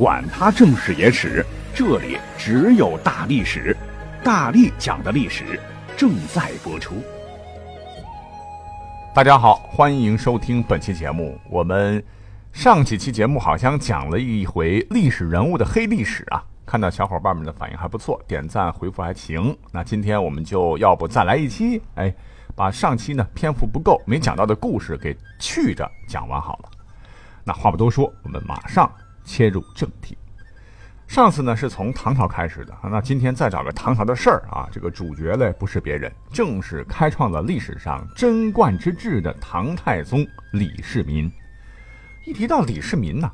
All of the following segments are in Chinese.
管他正史野史。这里只有大历史，大力讲的历史正在播出。大家好，欢迎收听本期节目。我们上几期节目好像讲了一回历史人物的黑历史啊，看到小伙伴们的反应还不错，点赞回复还行。那今天我们就要不再来一期，哎，把上期呢篇幅不够没讲到的故事给去着讲完好了。那话不多说，我们马上切入正题。上次呢是从唐朝开始的，那今天再找个唐朝的事儿啊，这个主角嘞不是别人，正是开创了历史上贞观之治的唐太宗李世民。一提到李世民呢，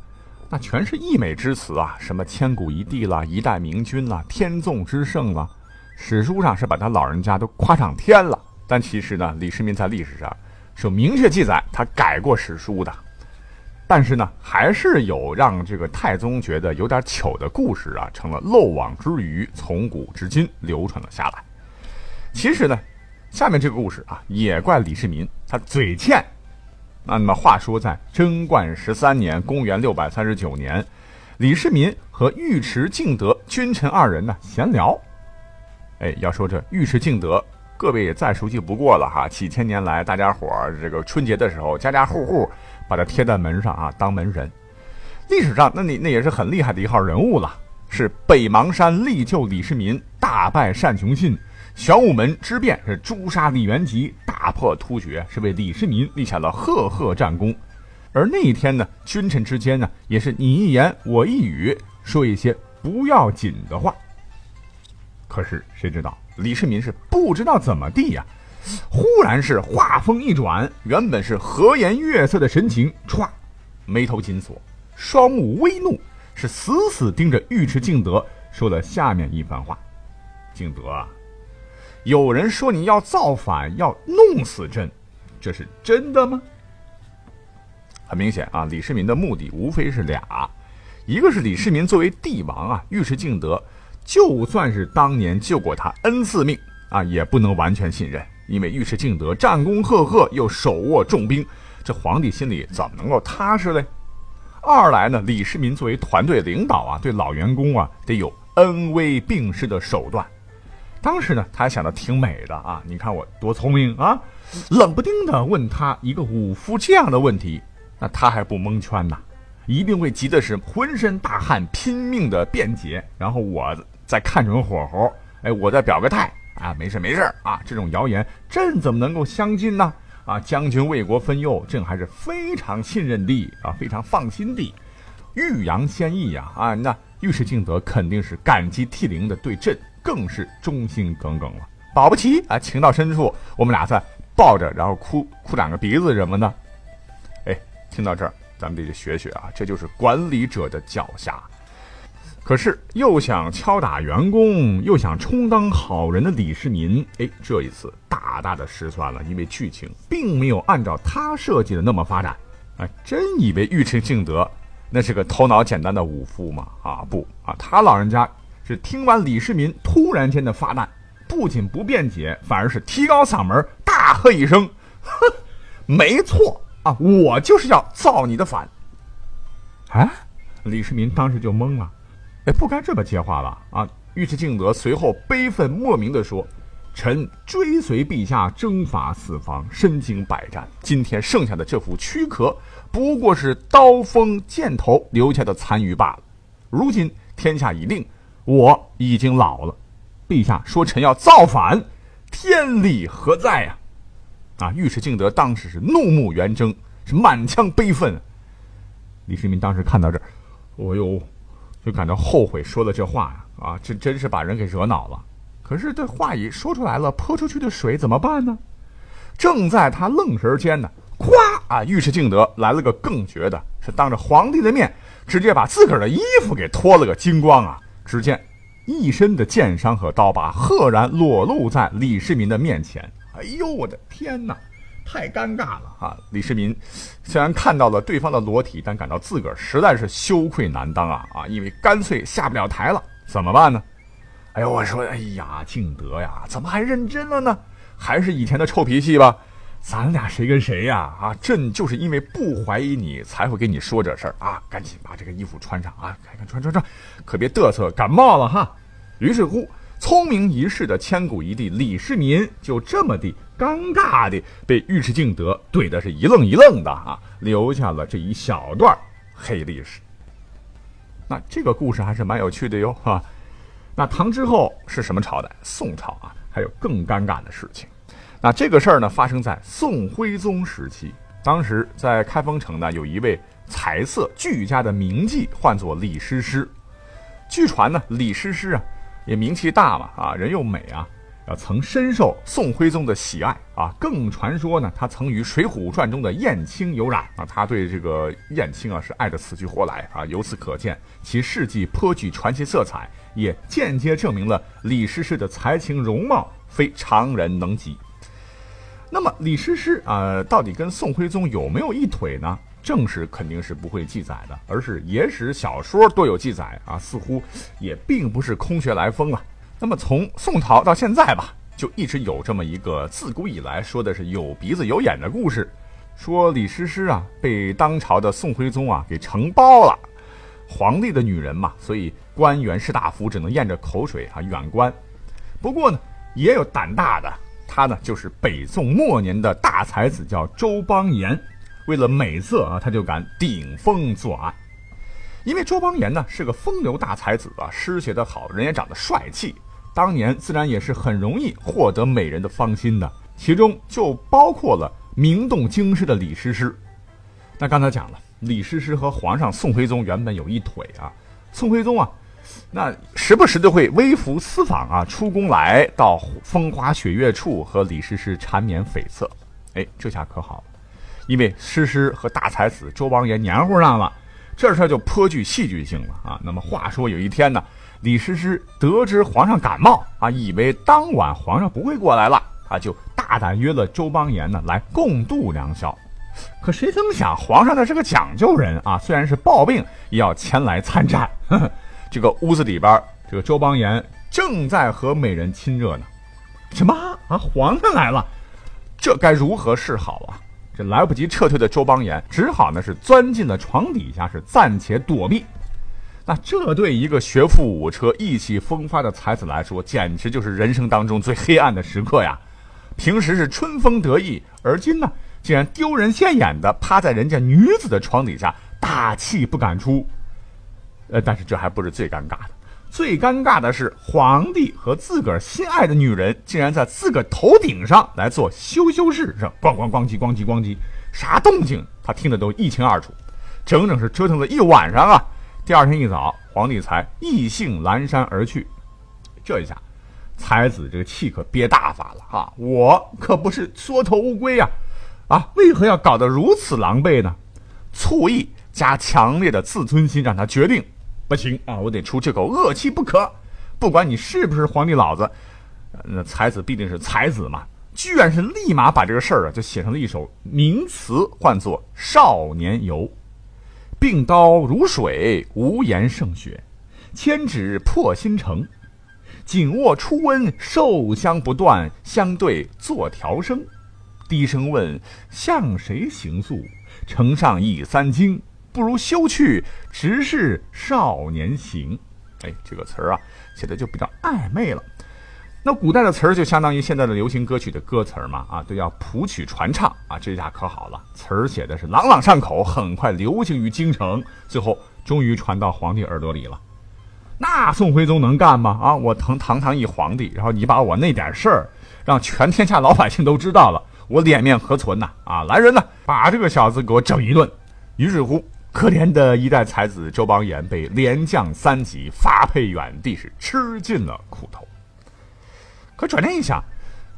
那全是溢美之词啊，什么千古一帝啦，一代明君啦，天纵之圣啦，史书上是把他老人家都夸上天了。但其实呢，李世民在历史上是有明确记载，他改过史书的。但是呢，还是有让这个太宗觉得有点糗的故事啊，成了漏网之鱼，从古至今流传了下来。其实呢，下面这个故事啊，也怪李世民他嘴欠。那么话说，在贞观十三年（公元六百三十九年），李世民和尉迟敬德君臣二人呢闲聊。哎，要说这尉迟敬德，各位也再熟悉不过了哈。几千年来，大家伙儿这个春节的时候，家家户户。把它贴在门上啊，当门神。历史上，那你那也是很厉害的一号人物了，是北邙山力救李世民，大败单雄信；玄武门之变是诛杀李元吉，大破突厥，是为李世民立下了赫赫战功。而那一天呢，君臣之间呢，也是你一言我一语，说一些不要紧的话。可是谁知道，李世民是不知道怎么地呀。忽然是话锋一转，原本是和颜悦色的神情，歘，眉头紧锁，双目微怒，是死死盯着尉迟敬德，说了下面一番话：“敬德啊，有人说你要造反，要弄死朕，这是真的吗？”很明显啊，李世民的目的无非是俩，一个是李世民作为帝王啊，尉迟敬德就算是当年救过他恩赐命啊，也不能完全信任。因为尉迟敬德战功赫赫，又手握重兵，这皇帝心里怎么能够踏实嘞？二来呢，李世民作为团队领导啊，对老员工啊得有恩威并施的手段。当时呢，他还想的挺美的啊，你看我多聪明啊！冷不丁的问他一个武夫这样的问题，那他还不蒙圈呐？一定会急的是浑身大汗，拼命的辩解，然后我再看准火候，哎，我再表个态。啊，没事没事啊！这种谣言，朕怎么能够相信呢？啊，将军为国分忧，朕还是非常信任的啊，非常放心的。欲扬先抑呀！啊，那尉迟敬德肯定是感激涕零的，对朕更是忠心耿耿了。保不齐啊，情到深处，我们俩再抱着，然后哭哭两个鼻子什么的。哎，听到这儿，咱们得学学啊，这就是管理者的脚下。可是又想敲打员工，又想充当好人的李世民，哎，这一次大大的失算了，因为剧情并没有按照他设计的那么发展。哎，真以为尉迟敬德那是个头脑简单的武夫吗？啊，不啊，他老人家是听完李世民突然间的发难，不仅不辩解，反而是提高嗓门大喝一声：“哼，没错啊，我就是要造你的反。”啊，李世民当时就懵了。哎，不该这么接话吧？啊！尉迟敬德随后悲愤莫名地说：“臣追随陛下征伐四方，身经百战，今天剩下的这副躯壳，不过是刀锋箭头留下的残余罢了。如今天下已定，我已经老了。陛下说臣要造反，天理何在呀？”啊！尉迟敬德当时是怒目圆睁，是满腔悲愤。李世民当时看到这儿，哦呦！就感到后悔说了这话呀！啊，这真是把人给惹恼了。可是这话一说出来了，泼出去的水怎么办呢？正在他愣神间呢，咵啊！尉迟敬德来了个更绝的，是当着皇帝的面，直接把自个儿的衣服给脱了个精光啊！只见一身的剑伤和刀疤赫然裸露在李世民的面前。哎呦，我的天哪，太尴尬了啊！李世民虽然看到了对方的裸体，但感到自个儿实在是羞愧难当啊啊！因为干脆下不了台了，怎么办呢？哎呦，我说，哎呀，敬德呀，怎么还认真了呢？还是以前的臭脾气吧。咱俩谁跟谁呀？啊，朕就是因为不怀疑你，才会跟你说这事儿啊！赶紧把这个衣服穿上啊！看看穿穿穿，可别嘚瑟感冒了哈。于是乎，聪明一世的千古一帝李世民就这么的尴尬的被尉迟敬德怼的是一愣一愣的啊，留下了这一小段黑历史。那这个故事还是蛮有趣的哟，哈。那唐之后是什么朝代？宋朝啊，还有更尴尬的事情。那这个事儿呢，发生在宋徽宗时期。当时在开封城呢，有一位才色俱佳的名妓，唤作李师师。据传呢，李师师啊，也名气大嘛，啊，人又美啊，啊，曾深受宋徽宗的喜爱啊。更传说呢，他曾与《水浒传》中的燕青有染啊。他对这个燕青啊，是爱得死去活来啊。由此可见，其事迹颇具传奇色彩，也间接证明了李师师的才情容貌非常人能及。那么李师师啊，到底跟宋徽宗有没有一腿呢？正史肯定是不会记载的，而是野史小说都有记载啊，似乎也并不是空穴来风啊。那么从宋朝到现在吧，就一直有这么一个自古以来说的是有鼻子有眼的故事，说李师师啊被当朝的宋徽宗啊给承包了，皇帝的女人嘛，所以官员士大夫只能咽着口水啊远观。不过呢，也有胆大的。他呢，就是北宋末年的大才子，叫周邦彦。为了美色啊，他就敢顶风作案。因为周邦彦呢是个风流大才子啊，诗写得好，人也长得帅气，当年自然也是很容易获得美人的芳心的。其中就包括了名动京师的李师师。那刚才讲了，李师师和皇上宋徽宗原本有一腿啊。宋徽宗啊。那时不时的会微服私访啊，出宫来到风花雪月处和李师师缠绵悱恻，哎，这下可好了，因为诗诗和大才子周邦彦黏糊上了，这事儿就颇具戏剧性了啊。那么话说有一天呢，李师师得知皇上感冒啊，以为当晚皇上不会过来了啊，就大胆约了周邦彦呢来共度良宵。可谁曾想皇上呢是个讲究人啊，虽然是暴病也要前来参战。呵呵这个屋子里边，这个周邦彦正在和美人亲热呢。什么啊？皇上来了，这该如何是好啊？这来不及撤退的周邦彦只好呢是钻进了床底下，是暂且躲避。那这对一个学富五车、意气风发的才子来说，简直就是人生当中最黑暗的时刻呀！平时是春风得意，而今呢，竟然丢人现眼的趴在人家女子的床底下，大气不敢出。呃，但是这还不是最尴尬的，最尴尬的是皇帝和自个儿心爱的女人竟然在自个儿头顶上来做羞羞事，是咣咣咣叽咣叽咣叽，啥动静他听得都一清二楚，整整是折腾了一晚上啊！第二天一早，皇帝才意兴阑珊而去。这一下，才子这个气可憋大发了啊！我可不是缩头乌龟呀，啊，为何要搞得如此狼狈呢？醋意加强烈的自尊心让他决定。不行啊！我得出这口恶气不可。不管你是不是皇帝老子，那才子必定是才子嘛。居然是立马把这个事儿啊，就写成了一首名词，唤作《少年游》。并刀如水，无言胜雪；千指破心城，紧握初温，受香不断。相对作调声，低声问：向谁行诉？城上已三更。不如休去，直是少年行。哎，这个词儿啊，写的就比较暧昧了。那古代的词儿就相当于现在的流行歌曲的歌词儿嘛，啊，都要谱曲传唱啊。这下可好了，词儿写的是朗朗上口，很快流行于京城，最后终于传到皇帝耳朵里了。那宋徽宗能干吗？啊，我堂堂堂一皇帝，然后你把我那点事儿让全天下老百姓都知道了，我脸面何存呐？啊，来人呐，把这个小子给我整一顿。于是乎。可怜的一代才子周邦彦被连降三级，发配远地，是吃尽了苦头。可转念一想，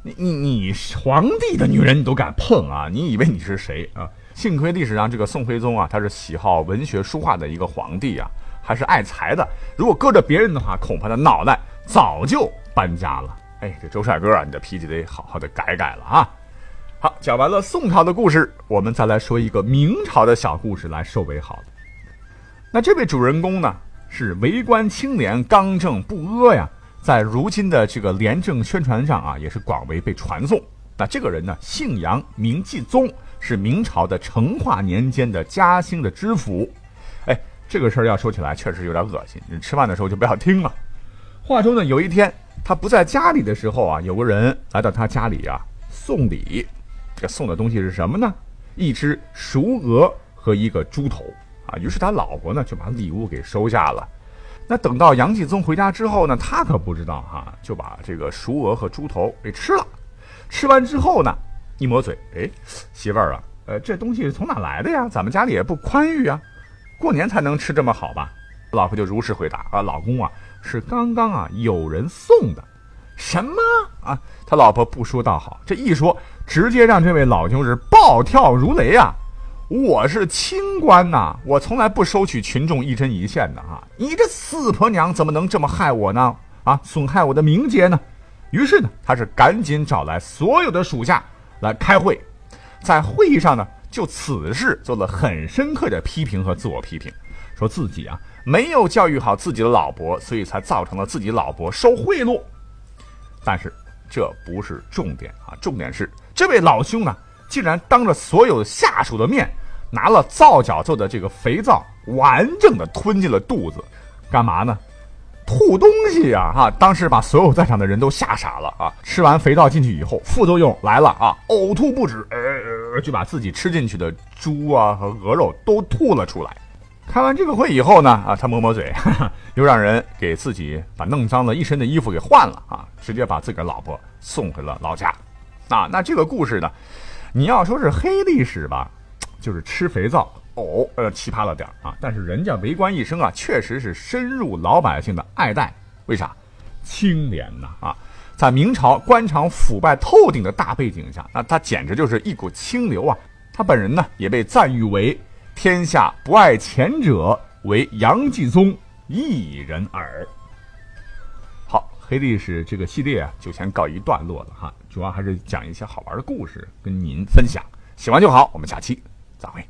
你你你皇帝的女人你都敢碰啊？你以为你是谁啊？幸亏历史上这个宋徽宗啊，他是喜好文学书画的一个皇帝啊，还是爱财的。如果搁着别人的话，恐怕他脑袋早就搬家了。哎，这周帅哥啊，你的脾气得好好的改改了啊！好，讲完了宋朝的故事，我们再来说一个明朝的小故事来收尾好了。那这位主人公呢，是为官清廉、刚正不阿呀，在如今的这个廉政宣传上啊，也是广为被传颂。那这个人呢，姓杨，名继宗，是明朝的成化年间的嘉兴的知府。哎，这个事儿要说起来，确实有点恶心。你吃饭的时候就不要听了。话说呢，有一天他不在家里的时候啊，有个人来到他家里啊送礼。这送的东西是什么呢？一只熟鹅和一个猪头啊。于是他老婆呢就把礼物给收下了。那等到杨继宗回家之后呢，他可不知道哈，就把这个熟鹅和猪头给吃了。吃完之后呢，一抹嘴，哎，媳妇儿啊，呃，这东西从哪来的呀？咱们家里也不宽裕啊，过年才能吃这么好吧？老婆就如实回答啊，老公啊，是刚刚啊有人送的。什么啊？他老婆不说倒好，这一说。直接让这位老兄是暴跳如雷啊！我是清官呐，我从来不收取群众一针一线的啊！你这四婆娘怎么能这么害我呢？啊，损害我的名节呢？于是呢，他是赶紧找来所有的属下来开会，在会议上呢，就此事做了很深刻的批评和自我批评，说自己啊没有教育好自己的老婆，所以才造成了自己老婆受贿赂。但是这不是重点啊，重点是。这位老兄呢，竟然当着所有下属的面，拿了皂角做的这个肥皂，完整的吞进了肚子，干嘛呢？吐东西呀！哈，当时把所有在场的人都吓傻了啊！吃完肥皂进去以后，副作用来了啊，呕吐不止，呃呃，就把自己吃进去的猪啊和鹅肉都吐了出来。开完这个会以后呢，啊，他抹抹嘴，又让人给自己把弄脏了一身的衣服给换了啊，直接把自个儿老婆送回了老家。啊，那这个故事呢，你要说是黑历史吧，就是吃肥皂哦，呃，奇葩了点啊。但是人家为官一生啊，确实是深入老百姓的爱戴。为啥？清廉呐啊！在明朝官场腐败透顶的大背景下，那他简直就是一股清流啊。他本人呢，也被赞誉为天下不爱前者，为杨继宗一人耳。好黑历史这个系列啊，就先告一段落了哈。主要还是讲一些好玩的故事跟您分享，喜欢就好。我们下期再会。